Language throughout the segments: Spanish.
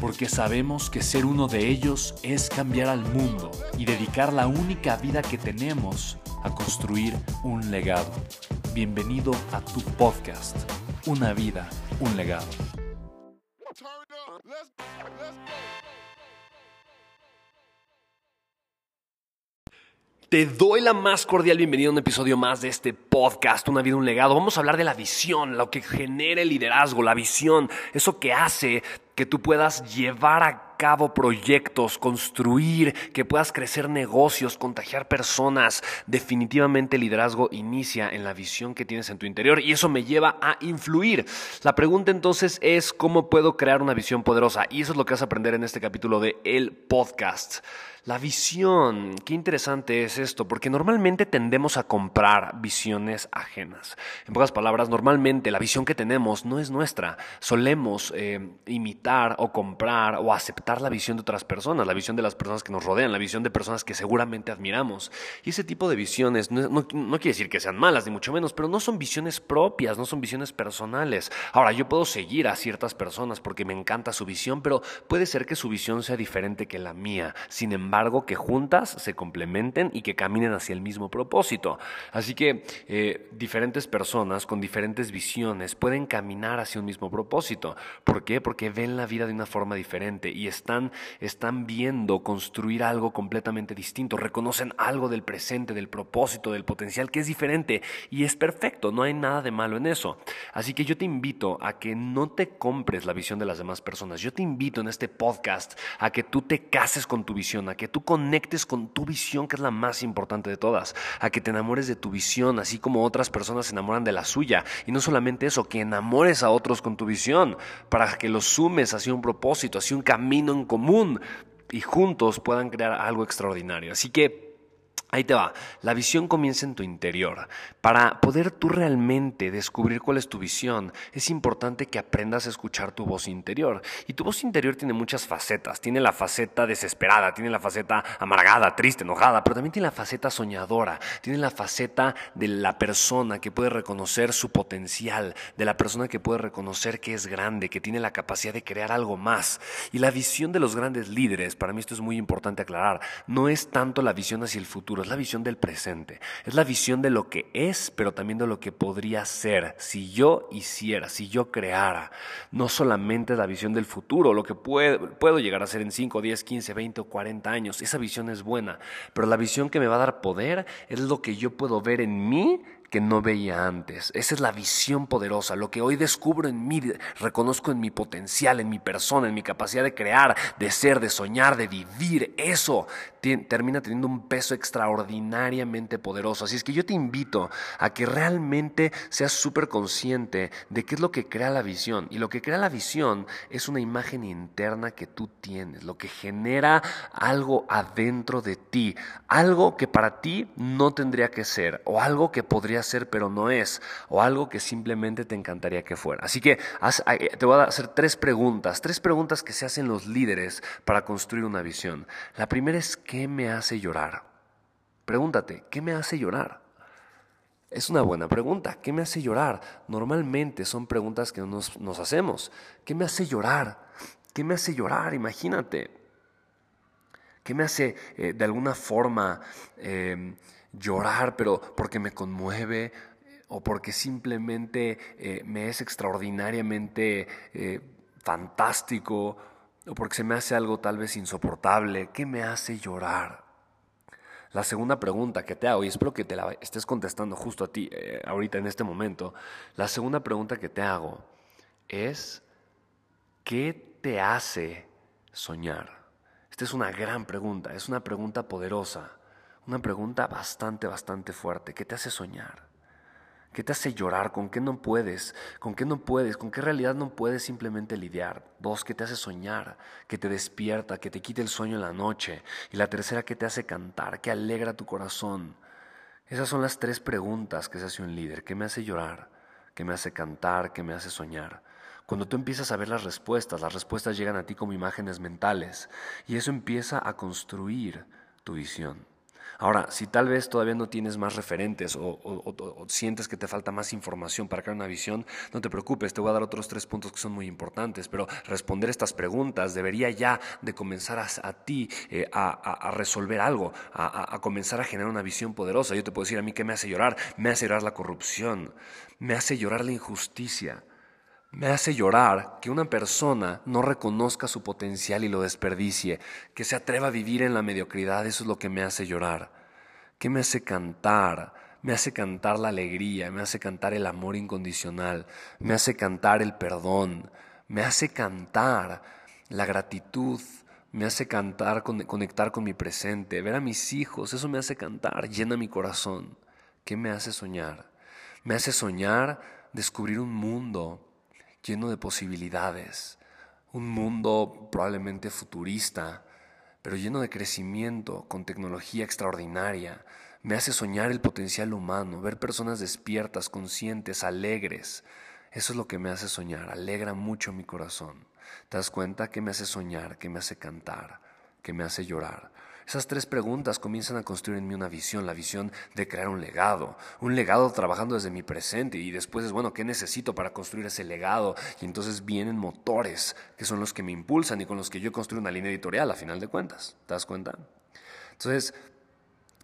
porque sabemos que ser uno de ellos es cambiar al mundo y dedicar la única vida que tenemos a construir un legado. Bienvenido a tu podcast, Una vida, un legado. Te doy la más cordial bienvenida a un episodio más de este podcast, Una vida, un legado. Vamos a hablar de la visión, lo que genera el liderazgo, la visión, eso que hace que tú puedas llevar a cabo proyectos, construir, que puedas crecer negocios, contagiar personas. Definitivamente el liderazgo inicia en la visión que tienes en tu interior y eso me lleva a influir. La pregunta entonces es cómo puedo crear una visión poderosa y eso es lo que vas a aprender en este capítulo de El Podcast. La visión, qué interesante es esto, porque normalmente tendemos a comprar visiones ajenas. En pocas palabras, normalmente la visión que tenemos no es nuestra. Solemos eh, imitar o comprar o aceptar la visión de otras personas, la visión de las personas que nos rodean, la visión de personas que seguramente admiramos. Y ese tipo de visiones no, no quiere decir que sean malas, ni mucho menos, pero no son visiones propias, no son visiones personales. Ahora, yo puedo seguir a ciertas personas porque me encanta su visión, pero puede ser que su visión sea diferente que la mía. Sin embargo, que juntas se complementen y que caminen hacia el mismo propósito. Así que eh, diferentes personas con diferentes visiones pueden caminar hacia un mismo propósito. ¿Por qué? Porque ven la vida de una forma diferente y están, están viendo construir algo completamente distinto, reconocen algo del presente, del propósito, del potencial que es diferente y es perfecto, no hay nada de malo en eso. Así que yo te invito a que no te compres la visión de las demás personas. Yo te invito en este podcast a que tú te cases con tu visión, a que tú conectes con tu visión, que es la más importante de todas, a que te enamores de tu visión, así como otras personas se enamoran de la suya. Y no solamente eso, que enamores a otros con tu visión, para que los sumes hacia un propósito, hacia un camino en común y juntos puedan crear algo extraordinario. Así que Ahí te va. La visión comienza en tu interior. Para poder tú realmente descubrir cuál es tu visión, es importante que aprendas a escuchar tu voz interior. Y tu voz interior tiene muchas facetas. Tiene la faceta desesperada, tiene la faceta amargada, triste, enojada, pero también tiene la faceta soñadora. Tiene la faceta de la persona que puede reconocer su potencial, de la persona que puede reconocer que es grande, que tiene la capacidad de crear algo más. Y la visión de los grandes líderes, para mí esto es muy importante aclarar, no es tanto la visión hacia el futuro es la visión del presente, es la visión de lo que es, pero también de lo que podría ser si yo hiciera, si yo creara. No solamente la visión del futuro, lo que puedo, puedo llegar a ser en 5, 10, 15, 20 o 40 años, esa visión es buena, pero la visión que me va a dar poder es lo que yo puedo ver en mí que no veía antes. Esa es la visión poderosa, lo que hoy descubro en mí, reconozco en mi potencial, en mi persona, en mi capacidad de crear, de ser, de soñar, de vivir. Eso termina teniendo un peso extraordinariamente poderoso. Así es que yo te invito a que realmente seas súper consciente de qué es lo que crea la visión. Y lo que crea la visión es una imagen interna que tú tienes, lo que genera algo adentro de ti, algo que para ti no tendría que ser o algo que podría ser pero no es, o algo que simplemente te encantaría que fuera. Así que te voy a hacer tres preguntas, tres preguntas que se hacen los líderes para construir una visión. La primera es, ¿qué me hace llorar? Pregúntate, ¿qué me hace llorar? Es una buena pregunta. ¿Qué me hace llorar? Normalmente son preguntas que nos, nos hacemos. ¿Qué me hace llorar? ¿Qué me hace llorar? Imagínate. ¿Qué me hace eh, de alguna forma eh, llorar, pero porque me conmueve o porque simplemente eh, me es extraordinariamente eh, fantástico o porque se me hace algo tal vez insoportable. ¿Qué me hace llorar? La segunda pregunta que te hago, y espero que te la estés contestando justo a ti eh, ahorita en este momento, la segunda pregunta que te hago es, ¿qué te hace soñar? Esta es una gran pregunta, es una pregunta poderosa, una pregunta bastante, bastante fuerte. ¿Qué te hace soñar? ¿Qué te hace llorar? ¿Con qué no puedes? ¿Con qué no puedes? ¿Con qué realidad no puedes simplemente lidiar? Dos, ¿qué te hace soñar? ¿Qué te despierta? ¿Qué te quita el sueño en la noche? Y la tercera, ¿qué te hace cantar? ¿Qué alegra tu corazón? Esas son las tres preguntas que se hace un líder. ¿Qué me hace llorar? ¿Qué me hace cantar? ¿Qué me hace soñar? Cuando tú empiezas a ver las respuestas, las respuestas llegan a ti como imágenes mentales y eso empieza a construir tu visión. Ahora, si tal vez todavía no tienes más referentes o, sientes que te falta más información para crear una visión, no te preocupes, te voy a dar otros tres puntos que son muy importantes, pero responder estas preguntas debería ya de comenzar a, ti eh, a, resolver algo, a, comenzar a generar una visión poderosa. Yo te puedo decir a mí qué me hace llorar, me hace llorar la corrupción, me hace llorar la injusticia. Me hace llorar que una persona no reconozca su potencial y lo desperdicie, que se atreva a vivir en la mediocridad, eso es lo que me hace llorar. ¿Qué me hace cantar? Me hace cantar la alegría, me hace cantar el amor incondicional, me hace cantar el perdón, me hace cantar la gratitud, me hace cantar, conectar con mi presente, ver a mis hijos, eso me hace cantar, llena mi corazón. ¿Qué me hace soñar? Me hace soñar descubrir un mundo lleno de posibilidades, un mundo probablemente futurista, pero lleno de crecimiento, con tecnología extraordinaria. Me hace soñar el potencial humano, ver personas despiertas, conscientes, alegres. Eso es lo que me hace soñar, alegra mucho mi corazón. ¿Te das cuenta que me hace soñar, que me hace cantar, que me hace llorar? Esas tres preguntas comienzan a construir en mí una visión, la visión de crear un legado, un legado trabajando desde mi presente y después es, bueno, ¿qué necesito para construir ese legado? Y entonces vienen motores que son los que me impulsan y con los que yo construyo una línea editorial a final de cuentas. ¿Te das cuenta? Entonces,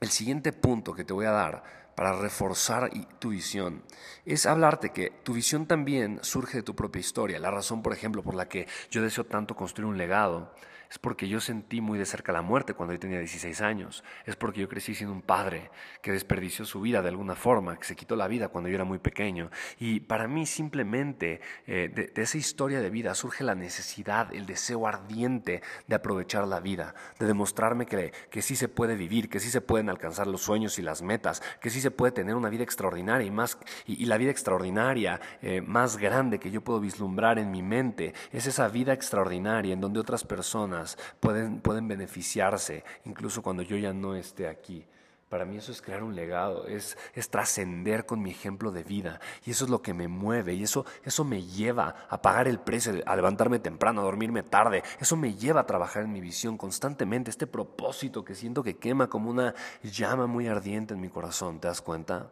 el siguiente punto que te voy a dar para reforzar tu visión es hablarte que tu visión también surge de tu propia historia. La razón, por ejemplo, por la que yo deseo tanto construir un legado es porque yo sentí muy de cerca la muerte cuando yo tenía 16 años. Es porque yo crecí siendo un padre que desperdició su vida de alguna forma, que se quitó la vida cuando yo era muy pequeño. Y para mí simplemente eh, de, esa historia de vida surge la necesidad, el deseo ardiente de aprovechar la vida, de demostrarme que, que sí se puede vivir, que sí se pueden alcanzar los sueños y las metas, que sí se puede tener una vida extraordinaria y, más, y, la vida extraordinaria eh, más grande que yo puedo vislumbrar en mi mente es esa vida extraordinaria en donde otras personas pueden, pueden beneficiarse, incluso cuando yo ya no esté aquí. Para mí eso es crear un legado, es, es trascender con mi ejemplo de vida. Y eso es lo que me mueve y eso, eso me lleva a pagar el precio, a levantarme temprano, a dormirme tarde. Eso me lleva a trabajar en mi visión constantemente, este propósito que siento que quema como una llama muy ardiente en mi corazón. ¿Te das cuenta?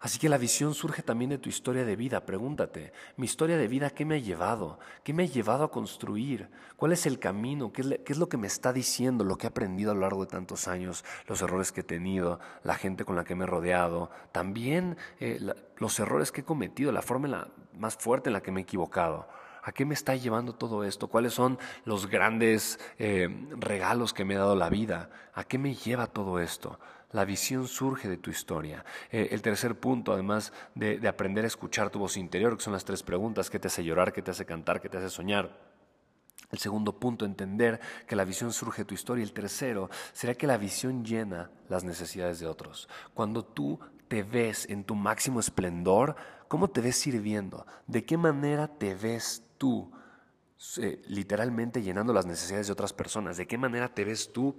Así que la visión surge también de tu historia de vida. Pregúntate, mi historia de vida, ¿qué me ha llevado? ¿Qué me ha llevado a construir? ¿Cuál es el camino? ¿Qué es, lo que me está diciendo? Lo que he aprendido a lo largo de tantos años, los errores que he tenido, la gente con la que me he rodeado, también eh, los errores que he cometido, la forma más fuerte en la que me he equivocado. ¿A qué me está llevando todo esto? ¿Cuáles son los grandes eh, regalos que me ha dado la vida? ¿A qué me lleva todo esto? La visión surge de tu historia. Eh, el tercer punto, además de, aprender a escuchar tu voz interior, que son las tres preguntas, ¿qué te hace llorar, qué te hace cantar, qué te hace soñar? El segundo punto, entender que la visión surge de tu historia. El tercero, será que la visión llena las necesidades de otros. Cuando tú te ves en tu máximo esplendor, ¿cómo te ves sirviendo? ¿De qué manera te ves tú eh, literalmente llenando las necesidades de otras personas? ¿De qué manera te ves tú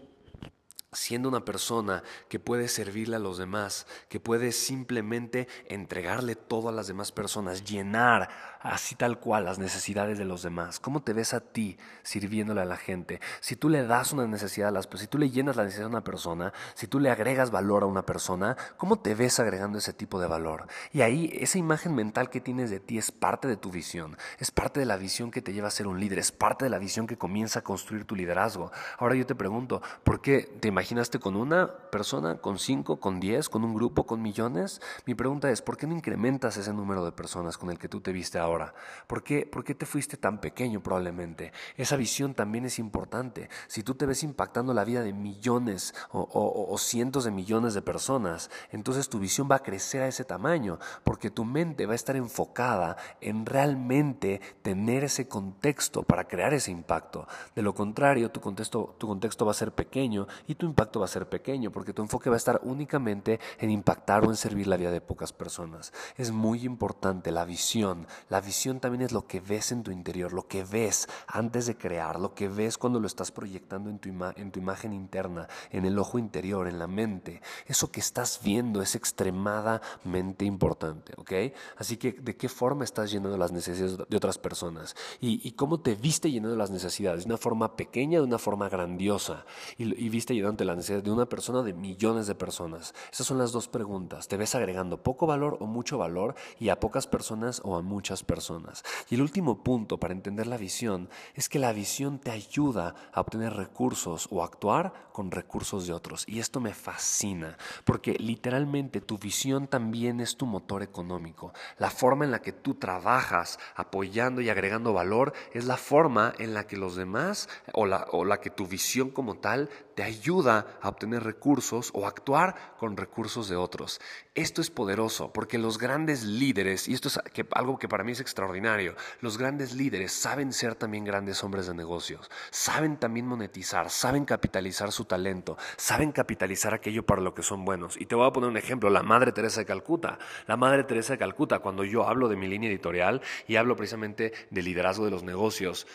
siendo una persona que puede servirle a los demás, que puede simplemente entregarle todo a las demás personas, llenar así tal cual las necesidades de los demás. ¿Cómo te ves a ti sirviéndole a la gente? Si tú le das una necesidad a las personas, si tú le llenas la necesidad a una persona, si tú le agregas valor a una persona, ¿cómo te ves agregando ese tipo de valor? Y ahí esa imagen mental que tienes de ti es parte de tu visión, es parte de la visión que te lleva a ser un líder, es parte de la visión que comienza a construir tu liderazgo. Ahora yo te pregunto, ¿por qué te imaginas imaginaste con una persona, con cinco, con diez, con un grupo, con millones? Mi pregunta es, ¿por qué no incrementas ese número de personas con el que tú te viste ahora? ¿Por qué, ¿Por qué te fuiste tan pequeño probablemente? Esa visión también es importante. Si tú te ves impactando la vida de millones o, cientos de millones de personas, entonces tu visión va a crecer a ese tamaño, porque tu mente va a estar enfocada en realmente tener ese contexto para crear ese impacto. De lo contrario, tu contexto, tu contexto va a ser pequeño y tu impacto va a ser pequeño, porque tu enfoque va a estar únicamente en impactar o en servir la vida de pocas personas. Es muy importante la visión. La visión también es lo que ves en tu interior, lo que ves antes de crear, lo que ves cuando lo estás proyectando en tu, en tu imagen interna, en el ojo interior, en la mente. Eso que estás viendo es extremadamente importante, ¿ok? Así que, ¿de qué forma estás llenando las necesidades de otras personas? ¿Y, cómo te viste llenando las necesidades? ¿De una forma pequeña de una forma grandiosa? Y viste llenando las necesidades de una persona de millones de personas. Esas son las dos preguntas. ¿Te ves agregando poco valor o mucho valor y a pocas personas o a muchas personas? Y el último punto para entender la visión es que la visión te ayuda a obtener recursos o actuar con recursos de otros. Y esto me fascina, porque literalmente tu visión también es tu motor económico. La forma en la que tú trabajas apoyando y agregando valor es la forma en la que los demás o la, o la que tu visión como tal te ayuda a obtener recursos o actuar con recursos de otros. Esto es poderoso porque los grandes líderes, y esto es algo que para mí es extraordinario, los grandes líderes saben ser también grandes hombres de negocios, saben también monetizar, saben capitalizar su talento, saben capitalizar aquello para lo que son buenos. Y te voy a poner un ejemplo, la Madre Teresa de Calcuta. La Madre Teresa de Calcuta, cuando yo hablo de mi línea editorial y hablo precisamente del liderazgo de los negocios,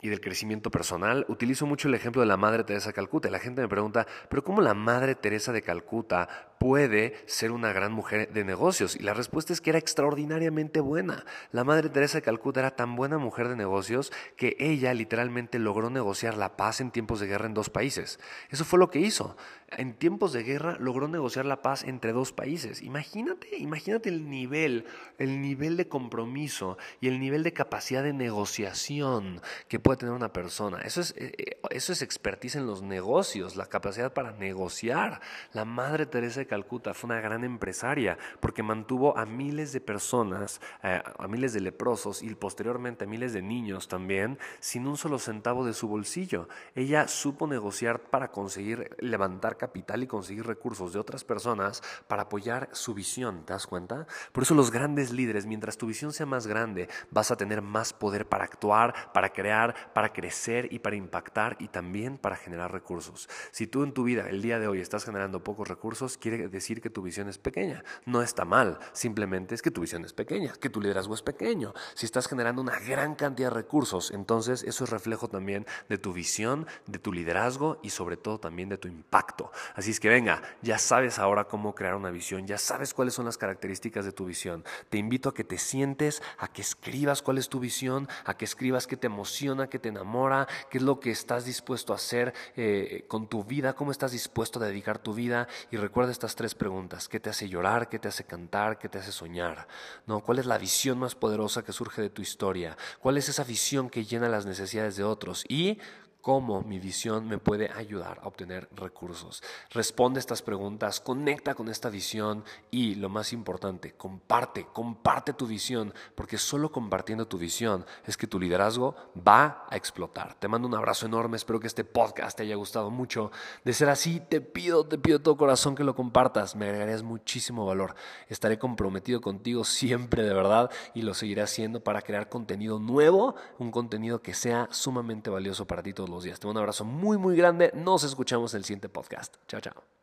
y del crecimiento personal, utilizo mucho el ejemplo de la Madre Teresa de Calcuta. La gente me pregunta, pero ¿cómo la Madre Teresa de Calcuta puede ser una gran mujer de negocios? Y la respuesta es que era extraordinariamente buena. La Madre Teresa de Calcuta era tan buena mujer de negocios que ella literalmente logró negociar la paz en tiempos de guerra en dos países. Eso fue lo que hizo. En tiempos de guerra logró negociar la paz entre dos países. Imagínate, imagínate el nivel, el nivel de compromiso y el nivel de capacidad de negociación que puede tener una persona. Eso es, eh, eh, eso es expertise en los negocios, la capacidad para negociar. La Madre Teresa de Calcuta fue una gran empresaria porque mantuvo a miles de personas, eh, a miles de leprosos y posteriormente a miles de niños también, sin un solo centavo de su bolsillo. Ella supo negociar para conseguir levantar capital y conseguir recursos de otras personas para apoyar su visión, ¿te das cuenta? Por eso los grandes líderes, mientras tu visión sea más grande, vas a tener más poder para actuar, para crear, para crecer y para impactar y también para generar recursos. Si tú en tu vida el día de hoy estás generando pocos recursos, quiere decir que tu visión es pequeña. No está mal, simplemente es que tu visión es pequeña, que tu liderazgo es pequeño. Si estás generando una gran cantidad de recursos, entonces eso es reflejo también de tu visión, de tu liderazgo y sobre todo también de tu impacto. Así es que venga, ya sabes ahora cómo crear una visión, ya sabes cuáles son las características de tu visión. Te invito a que te sientes, a que escribas cuál es tu visión, a que escribas qué te emociona, qué te enamora, qué es lo que estás dispuesto a hacer eh, con tu vida, cómo estás dispuesto a dedicar tu vida. Y recuerda estas tres preguntas, ¿qué te hace llorar, qué te hace cantar, qué te hace soñar? ¿No? ¿Cuál es la visión más poderosa que surge de tu historia? ¿Cuál es esa visión que llena las necesidades de otros? Y cómo mi visión me puede ayudar a obtener recursos. Responde estas preguntas, conecta con esta visión y lo más importante, comparte, comparte tu visión, porque solo compartiendo tu visión es que tu liderazgo va a explotar. Te mando un abrazo enorme, espero que este podcast te haya gustado mucho. De ser así, te pido, te pido de todo corazón que lo compartas, me agregarías muchísimo valor. Estaré comprometido contigo siempre de verdad y lo seguiré haciendo para crear contenido nuevo, un contenido que sea sumamente valioso para ti todos los días. Te mando un abrazo muy, muy grande. Nos escuchamos en el siguiente podcast. Chao, chao.